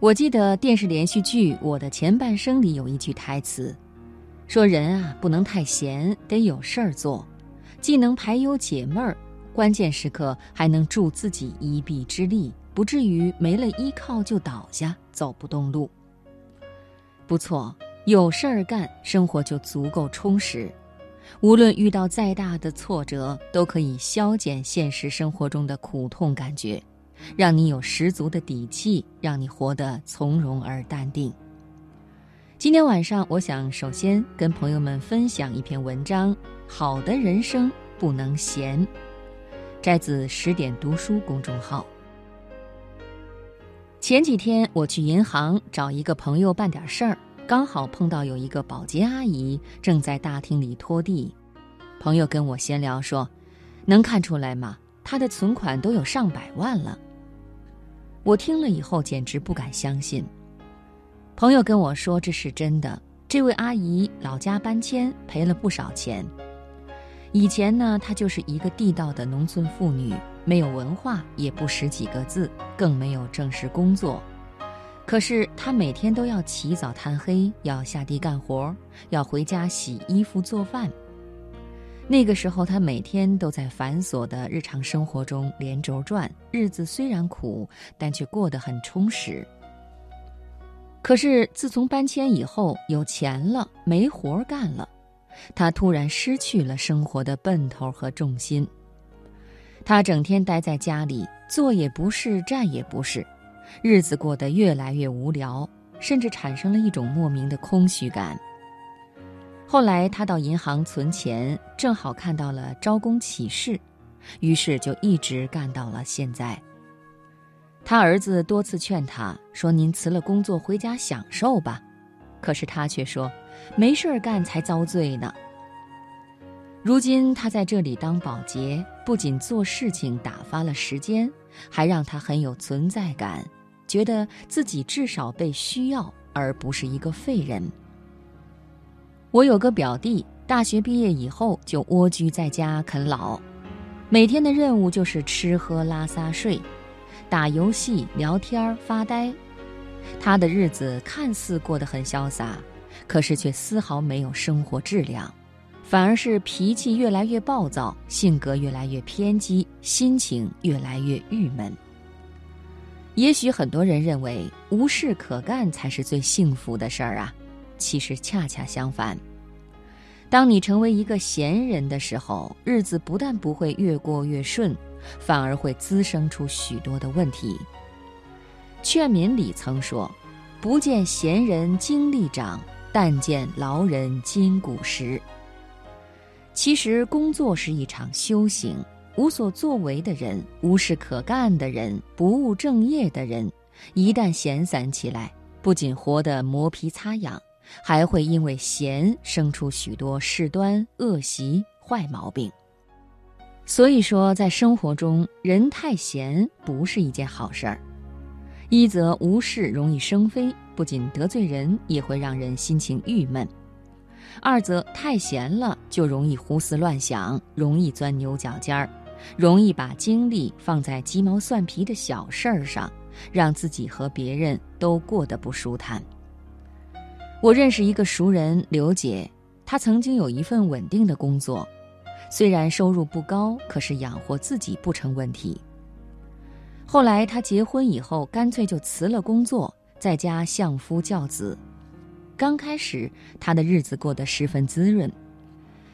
我记得电视连续剧《我的前半生》里有一句台词，说人啊不能太闲，得有事儿做，既能排忧解闷儿，关键时刻还能助自己一臂之力，不至于没了依靠就倒下，走不动路。不错，有事儿干，生活就足够充实。无论遇到再大的挫折，都可以消减现实生活中的苦痛感觉。让你有十足的底气，让你活得从容而淡定。今天晚上，我想首先跟朋友们分享一篇文章：好的人生不能闲。摘自十点读书公众号。前几天我去银行找一个朋友办点事儿，刚好碰到有一个保洁阿姨正在大厅里拖地。朋友跟我闲聊说：“能看出来吗？她的存款都有上百万了。”我听了以后简直不敢相信。朋友跟我说这是真的。这位阿姨老家搬迁，赔了不少钱。以前呢，她就是一个地道的农村妇女，没有文化，也不识几个字，更没有正式工作。可是她每天都要起早贪黑，要下地干活，要回家洗衣服做饭。那个时候，他每天都在繁琐的日常生活中连轴转，日子虽然苦，但却过得很充实。可是自从搬迁以后，有钱了，没活干了，他突然失去了生活的奔头和重心。他整天待在家里，坐也不是，站也不是，日子过得越来越无聊，甚至产生了一种莫名的空虚感。后来他到银行存钱，正好看到了招工启事，于是就一直干到了现在。他儿子多次劝他说：“您辞了工作回家享受吧。”可是他却说：“没事儿干才遭罪呢。”如今他在这里当保洁，不仅做事情打发了时间，还让他很有存在感，觉得自己至少被需要，而不是一个废人。我有个表弟，大学毕业以后就蜗居在家啃老，每天的任务就是吃喝拉撒睡，打游戏、聊天、发呆。他的日子看似过得很潇洒，可是却丝毫没有生活质量，反而是脾气越来越暴躁，性格越来越偏激，心情越来越郁闷。也许很多人认为无事可干才是最幸福的事儿啊。其实恰恰相反，当你成为一个闲人的时候，日子不但不会越过越顺，反而会滋生出许多的问题。劝民里曾说：“不见闲人精力长，但见劳人筋骨实。”其实，工作是一场修行。无所作为的人，无事可干的人，不务正业的人，一旦闲散起来，不仅活得磨皮擦痒。还会因为闲生出许多事端、恶习、坏毛病。所以说，在生活中，人太闲不是一件好事儿。一则无事容易生非，不仅得罪人，也会让人心情郁闷；二则太闲了就容易胡思乱想，容易钻牛角尖儿，容易把精力放在鸡毛蒜皮的小事儿上，让自己和别人都过得不舒坦。我认识一个熟人刘姐，她曾经有一份稳定的工作，虽然收入不高，可是养活自己不成问题。后来她结婚以后，干脆就辞了工作，在家相夫教子。刚开始，她的日子过得十分滋润，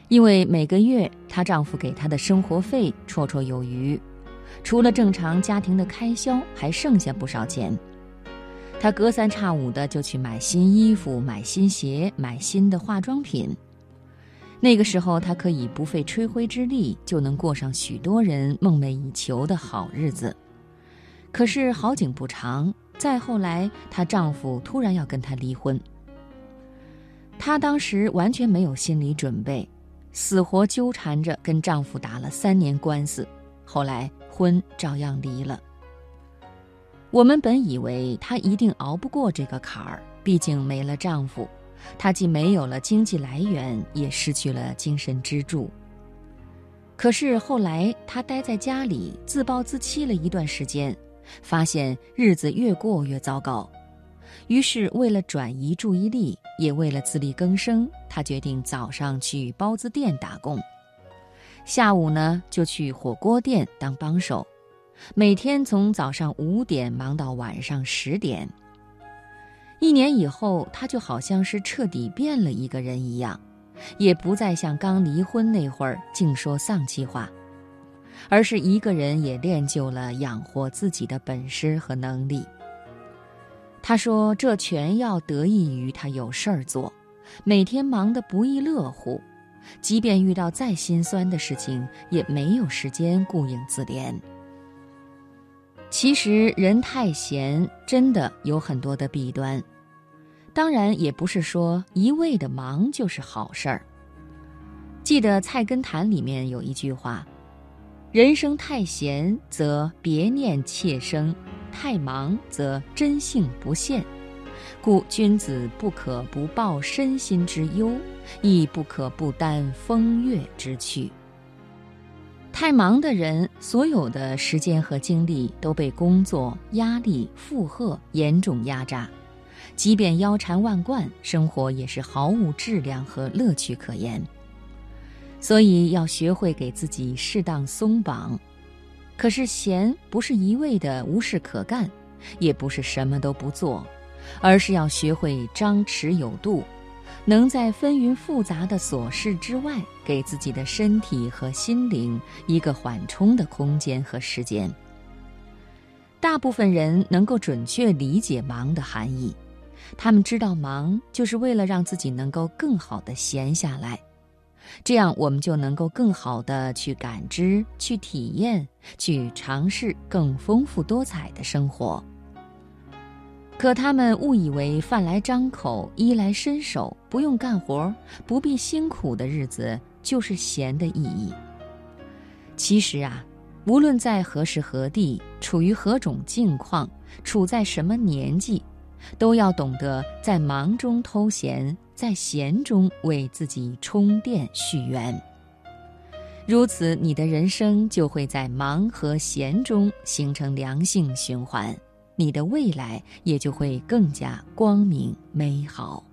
因为每个月她丈夫给她的生活费绰绰有余，除了正常家庭的开销，还剩下不少钱。她隔三差五的就去买新衣服、买新鞋、买新的化妆品。那个时候，她可以不费吹灰之力就能过上许多人梦寐以求的好日子。可是好景不长，再后来，她丈夫突然要跟她离婚。她当时完全没有心理准备，死活纠缠着跟丈夫打了三年官司，后来婚照样离了。我们本以为她一定熬不过这个坎儿，毕竟没了丈夫，她既没有了经济来源，也失去了精神支柱。可是后来她待在家里自暴自弃了一段时间，发现日子越过越糟糕，于是为了转移注意力，也为了自力更生，她决定早上去包子店打工，下午呢就去火锅店当帮手，每天从早上五点忙到晚上十点。一年以后，他就好像是彻底变了一个人一样，也不再像刚离婚那会儿净说丧气话，而是一个人也练就了养活自己的本事和能力。他说：“这全要得益于他有事儿做，每天忙得不亦乐乎，即便遇到再心酸的事情，也没有时间顾影自怜。”其实人太闲，真的有很多的弊端。当然，也不是说一味的忙就是好事儿。记得《菜根谭》里面有一句话：“人生太闲，则别念妾生；太忙，则真性不现。故君子不可不报身心之忧，亦不可不担风月之趣。”太忙的人，所有的时间和精力都被工作压力负荷严重压榨，即便腰缠万贯，生活也是毫无质量和乐趣可言。所以要学会给自己适当松绑。可是闲不是一味的无事可干，也不是什么都不做，而是要学会张弛有度。能在纷纭复杂的琐事之外，给自己的身体和心灵一个缓冲的空间和时间。大部分人能够准确理解忙的含义，他们知道忙就是为了让自己能够更好的闲下来，这样我们就能够更好的去感知、去体验、去尝试更丰富多彩的生活。可他们误以为饭来张口、衣来伸手、不用干活、不必辛苦的日子就是闲的意义。其实啊，无论在何时何地、处于何种境况、处在什么年纪，都要懂得在忙中偷闲，在闲中为自己充电续缘。如此，你的人生就会在忙和闲中形成良性循环。你的未来也就会更加光明美好。